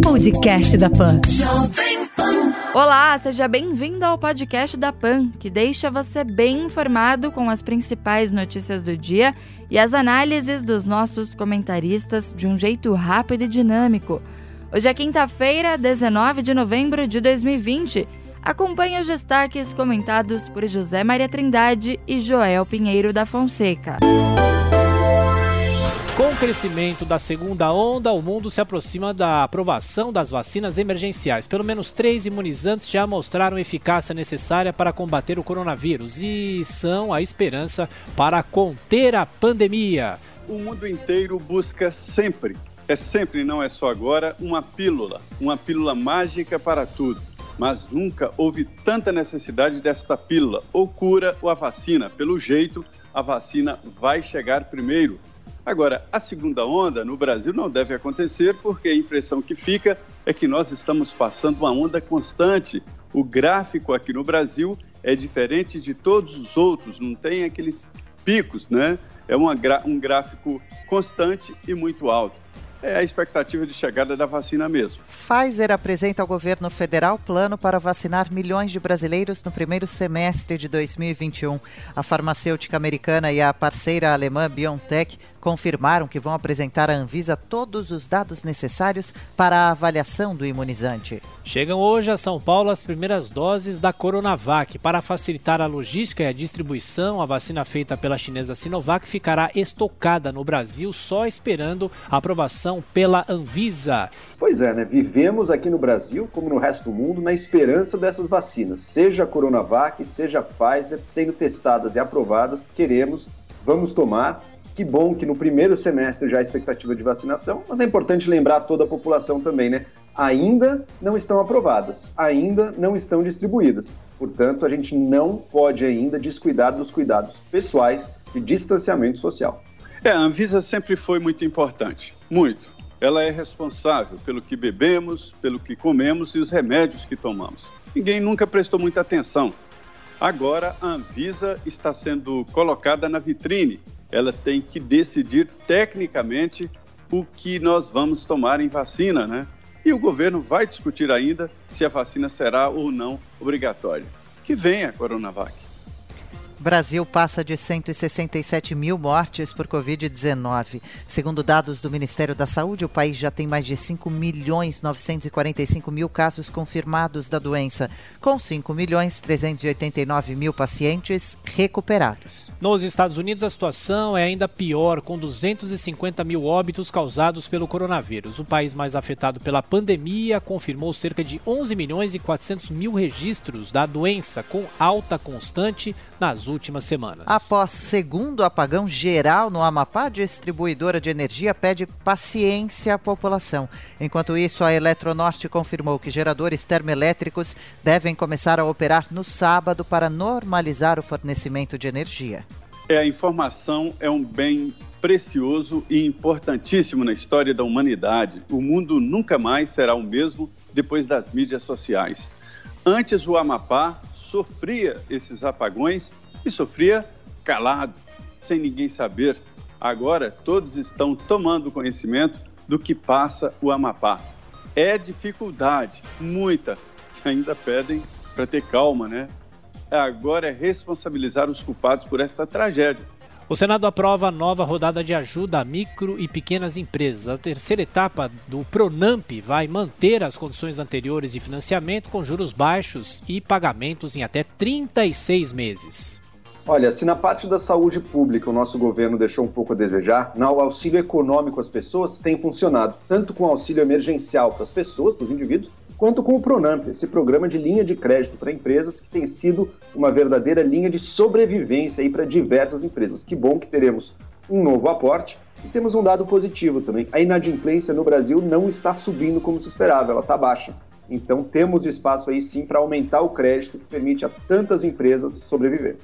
Podcast da Pan. Olá, seja bem-vindo ao podcast da PAN, que deixa você bem informado com as principais notícias do dia e as análises dos nossos comentaristas de um jeito rápido e dinâmico. Hoje é quinta-feira, 19 de novembro de 2020. Acompanhe os destaques comentados por José Maria Trindade e Joel Pinheiro da Fonseca. Com o crescimento da segunda onda, o mundo se aproxima da aprovação das vacinas emergenciais. Pelo menos três imunizantes já mostraram eficácia necessária para combater o coronavírus e são a esperança para conter a pandemia. O mundo inteiro busca sempre, é sempre, não é só agora, uma pílula, uma pílula mágica para tudo. Mas nunca houve tanta necessidade desta pílula, ou cura ou a vacina. Pelo jeito, a vacina vai chegar primeiro Agora, a segunda onda no Brasil não deve acontecer porque a impressão que fica é que nós estamos passando uma onda constante. O gráfico aqui no Brasil é diferente de todos os outros, não tem aqueles picos, né? É uma, um gráfico constante e muito alto é a expectativa de chegada da vacina mesmo. Pfizer apresenta ao governo federal plano para vacinar milhões de brasileiros no primeiro semestre de 2021. A farmacêutica americana e a parceira alemã BioNTech confirmaram que vão apresentar à Anvisa todos os dados necessários para a avaliação do imunizante. Chegam hoje a São Paulo as primeiras doses da Coronavac. Para facilitar a logística e a distribuição, a vacina feita pela chinesa Sinovac ficará estocada no Brasil, só esperando a aprovação pela Anvisa. Pois é, né? Vivemos aqui no Brasil, como no resto do mundo, na esperança dessas vacinas. Seja a Coronavac, seja a Pfizer, sendo testadas e aprovadas, queremos, vamos tomar que bom que no primeiro semestre já há expectativa de vacinação, mas é importante lembrar toda a população também, né? Ainda não estão aprovadas, ainda não estão distribuídas. Portanto, a gente não pode ainda descuidar dos cuidados pessoais de distanciamento social. É, a Anvisa sempre foi muito importante, muito. Ela é responsável pelo que bebemos, pelo que comemos e os remédios que tomamos. Ninguém nunca prestou muita atenção. Agora a Anvisa está sendo colocada na vitrine ela tem que decidir tecnicamente o que nós vamos tomar em vacina, né? E o governo vai discutir ainda se a vacina será ou não obrigatória. Que venha a Coronavac. Brasil passa de 167 mil mortes por Covid-19. Segundo dados do Ministério da Saúde, o país já tem mais de 5 milhões 945 mil casos confirmados da doença, com 5 milhões 389 mil pacientes recuperados. Nos Estados Unidos, a situação é ainda pior, com 250 mil óbitos causados pelo coronavírus. O país mais afetado pela pandemia confirmou cerca de 11 milhões e 400 mil registros da doença, com alta constante nas últimas semanas. Após segundo apagão geral no Amapá, a distribuidora de energia pede paciência à população. Enquanto isso, a Eletronorte confirmou que geradores termoelétricos devem começar a operar no sábado para normalizar o fornecimento de energia. É, a informação é um bem precioso e importantíssimo na história da humanidade. O mundo nunca mais será o mesmo depois das mídias sociais. Antes, o Amapá sofria esses apagões e sofria calado, sem ninguém saber. Agora todos estão tomando conhecimento do que passa o Amapá. É dificuldade, muita, que ainda pedem para ter calma, né? Agora é responsabilizar os culpados por esta tragédia. O Senado aprova a nova rodada de ajuda a micro e pequenas empresas. A terceira etapa do Pronamp vai manter as condições anteriores de financiamento com juros baixos e pagamentos em até 36 meses. Olha, se na parte da saúde pública o nosso governo deixou um pouco a desejar, o auxílio econômico às pessoas tem funcionado, tanto com auxílio emergencial para as pessoas, para os indivíduos, quanto com o Pronamp, esse programa de linha de crédito para empresas que tem sido uma verdadeira linha de sobrevivência para diversas empresas. Que bom que teremos um novo aporte E temos um dado positivo também. A inadimplência no Brasil não está subindo como se esperava, ela está baixa. Então temos espaço aí sim para aumentar o crédito que permite a tantas empresas sobreviver.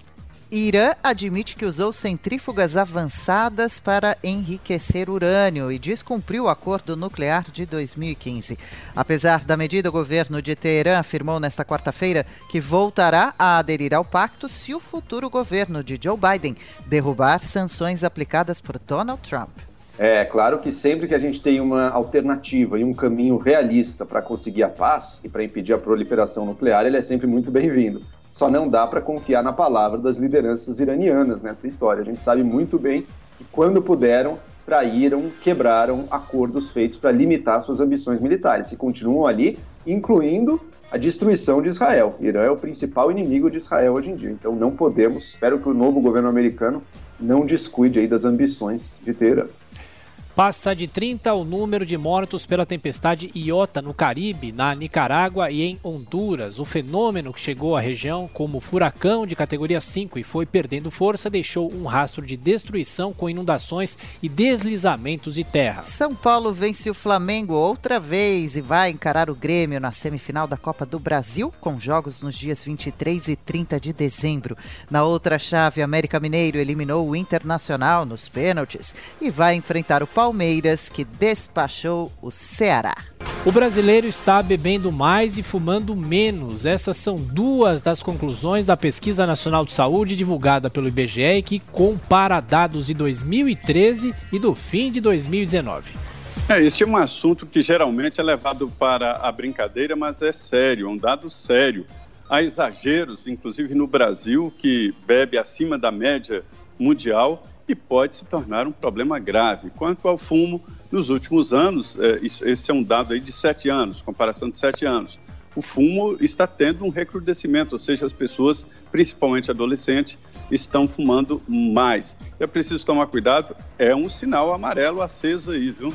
Irã admite que usou centrífugas avançadas para enriquecer urânio e descumpriu o acordo nuclear de 2015. Apesar da medida, o governo de Teherã afirmou nesta quarta-feira que voltará a aderir ao pacto se o futuro governo de Joe Biden derrubar sanções aplicadas por Donald Trump. É claro que sempre que a gente tem uma alternativa e um caminho realista para conseguir a paz e para impedir a proliferação nuclear, ele é sempre muito bem-vindo. Só não dá para confiar na palavra das lideranças iranianas nessa história. A gente sabe muito bem que quando puderam, traíram, quebraram acordos feitos para limitar suas ambições militares e continuam ali, incluindo a destruição de Israel. Irã é o principal inimigo de Israel hoje em dia. Então não podemos, espero que o novo governo americano não descuide aí das ambições de Teherã. Passa de 30 o número de mortos pela tempestade Iota no Caribe, na Nicarágua e em Honduras. O fenômeno que chegou à região como furacão de categoria 5 e foi perdendo força deixou um rastro de destruição com inundações e deslizamentos de terra. São Paulo vence o Flamengo outra vez e vai encarar o Grêmio na semifinal da Copa do Brasil, com jogos nos dias 23 e 30 de dezembro. Na outra chave, América Mineiro eliminou o Internacional nos pênaltis e vai enfrentar o Palmeiras Palmeiras, que despachou o Ceará. O brasileiro está bebendo mais e fumando menos. Essas são duas das conclusões da Pesquisa Nacional de Saúde divulgada pelo IBGE que compara dados de 2013 e do fim de 2019. É, esse é um assunto que geralmente é levado para a brincadeira, mas é sério, é um dado sério. Há exageros, inclusive no Brasil, que bebe acima da média mundial e pode se tornar um problema grave. Quanto ao fumo, nos últimos anos, é, esse é um dado aí de sete anos, comparação de sete anos, o fumo está tendo um recrudescimento, ou seja, as pessoas, principalmente adolescentes, estão fumando mais. É preciso tomar cuidado, é um sinal amarelo aceso aí, viu?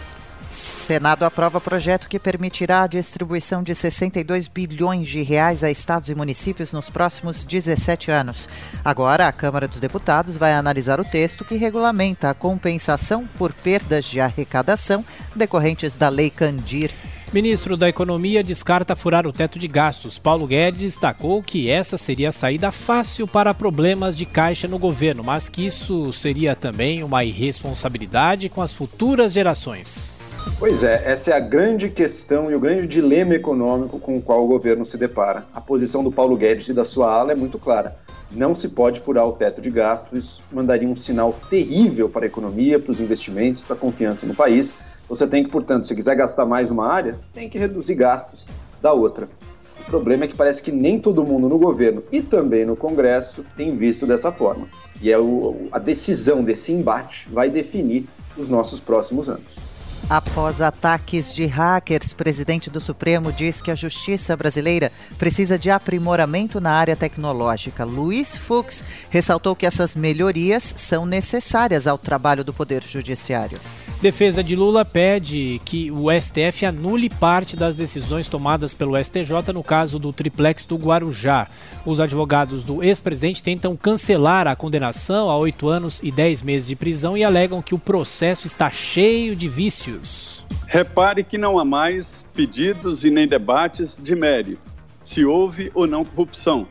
Senado aprova projeto que permitirá a distribuição de 62 bilhões de reais a estados e municípios nos próximos 17 anos. Agora, a Câmara dos Deputados vai analisar o texto que regulamenta a compensação por perdas de arrecadação decorrentes da Lei Candir. Ministro da Economia descarta furar o teto de gastos. Paulo Guedes destacou que essa seria a saída fácil para problemas de caixa no governo, mas que isso seria também uma irresponsabilidade com as futuras gerações. Pois é, essa é a grande questão e o grande dilema econômico com o qual o governo se depara. A posição do Paulo Guedes e da sua ala é muito clara. Não se pode furar o teto de gastos, isso mandaria um sinal terrível para a economia, para os investimentos, para a confiança no país. Você tem que, portanto, se quiser gastar mais uma área, tem que reduzir gastos da outra. O problema é que parece que nem todo mundo no governo e também no Congresso tem visto dessa forma. E é o, a decisão desse embate vai definir os nossos próximos anos. Após ataques de hackers, presidente do Supremo diz que a justiça brasileira precisa de aprimoramento na área tecnológica. Luiz Fux ressaltou que essas melhorias são necessárias ao trabalho do Poder Judiciário. Defesa de Lula pede que o STF anule parte das decisões tomadas pelo STJ no caso do triplex do Guarujá. Os advogados do ex-presidente tentam cancelar a condenação a oito anos e dez meses de prisão e alegam que o processo está cheio de vícios. Repare que não há mais pedidos e nem debates de mérito, se houve ou não corrupção.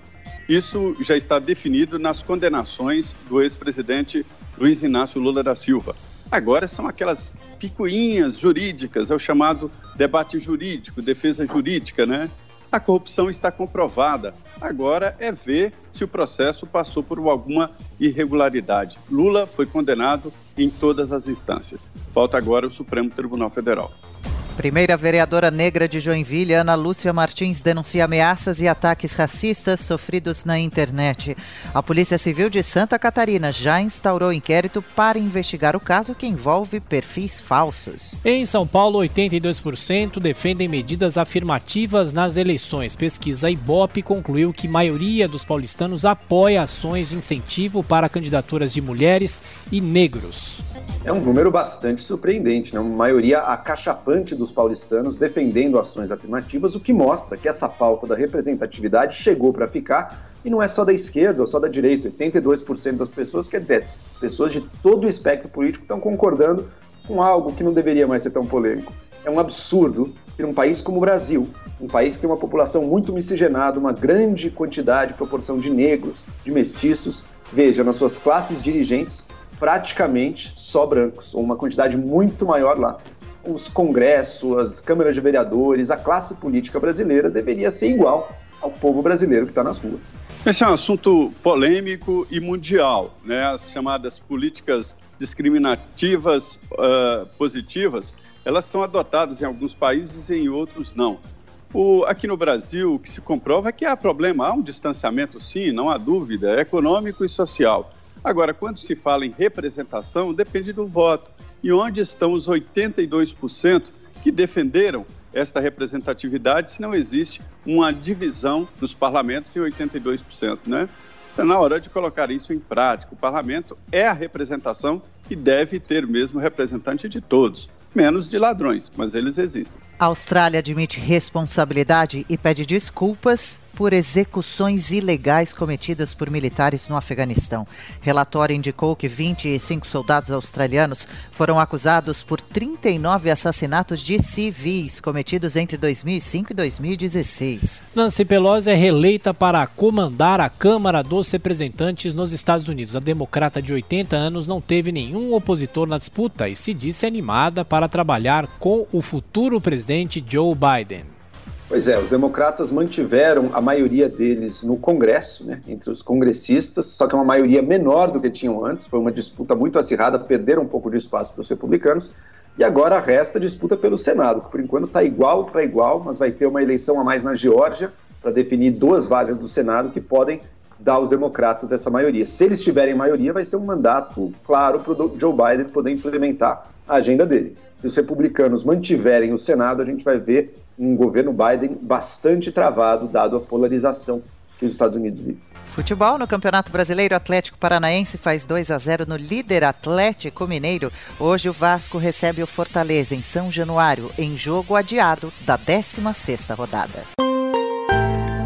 Isso já está definido nas condenações do ex-presidente Luiz Inácio Lula da Silva. Agora são aquelas picuinhas jurídicas, é o chamado debate jurídico, defesa jurídica, né? A corrupção está comprovada. Agora é ver se o processo passou por alguma irregularidade. Lula foi condenado em todas as instâncias. Falta agora o Supremo Tribunal Federal. Primeira vereadora negra de Joinville, Ana Lúcia Martins, denuncia ameaças e ataques racistas sofridos na internet. A Polícia Civil de Santa Catarina já instaurou inquérito para investigar o caso que envolve perfis falsos. Em São Paulo, 82% defendem medidas afirmativas nas eleições. Pesquisa Ibope concluiu que a maioria dos paulistanos apoia ações de incentivo para candidaturas de mulheres e negros. É um número bastante surpreendente, né? uma maioria acachapante paulistanos defendendo ações afirmativas, o que mostra que essa pauta da representatividade chegou para ficar e não é só da esquerda ou só da direita. 82% das pessoas, quer dizer, pessoas de todo o espectro político estão concordando com algo que não deveria mais ser tão polêmico. É um absurdo que num país como o Brasil, um país que tem uma população muito miscigenada, uma grande quantidade, proporção de negros, de mestiços, veja, nas suas classes dirigentes, praticamente só brancos, ou uma quantidade muito maior lá. Os congressos, as câmaras de vereadores, a classe política brasileira deveria ser igual ao povo brasileiro que está nas ruas. Esse é um assunto polêmico e mundial, né? As chamadas políticas discriminativas uh, positivas, elas são adotadas em alguns países e em outros não. O, aqui no Brasil, o que se comprova é que há problema, há um distanciamento, sim, não há dúvida, econômico e social. Agora, quando se fala em representação, depende do voto. E onde estão os 82% que defenderam esta representatividade se não existe uma divisão dos parlamentos em 82%, né? Está na hora de colocar isso em prática. O parlamento é a representação e deve ter mesmo representante de todos menos de ladrões, mas eles existem. A Austrália admite responsabilidade e pede desculpas por execuções ilegais cometidas por militares no Afeganistão. Relatório indicou que 25 soldados australianos foram acusados por 39 assassinatos de civis cometidos entre 2005 e 2016. Nancy Pelosi é reeleita para comandar a Câmara dos Representantes nos Estados Unidos. A democrata de 80 anos não teve nenhum opositor na disputa e se disse animada para trabalhar com o futuro presidente Joe Biden. Pois é, os democratas mantiveram a maioria deles no Congresso, né, entre os congressistas, só que é uma maioria menor do que tinham antes, foi uma disputa muito acirrada, perderam um pouco de espaço para os republicanos, e agora resta a disputa pelo Senado, que por enquanto está igual para igual, mas vai ter uma eleição a mais na Geórgia para definir duas vagas do Senado que podem dar aos democratas essa maioria. Se eles tiverem maioria, vai ser um mandato claro para o Joe Biden poder implementar a agenda dele. Se os republicanos mantiverem o Senado, a gente vai ver um governo Biden bastante travado, dado a polarização que os Estados Unidos vivem. Futebol no Campeonato Brasileiro Atlético Paranaense faz 2 a 0 no líder Atlético Mineiro. Hoje o Vasco recebe o Fortaleza em São Januário, em jogo adiado da 16ª rodada.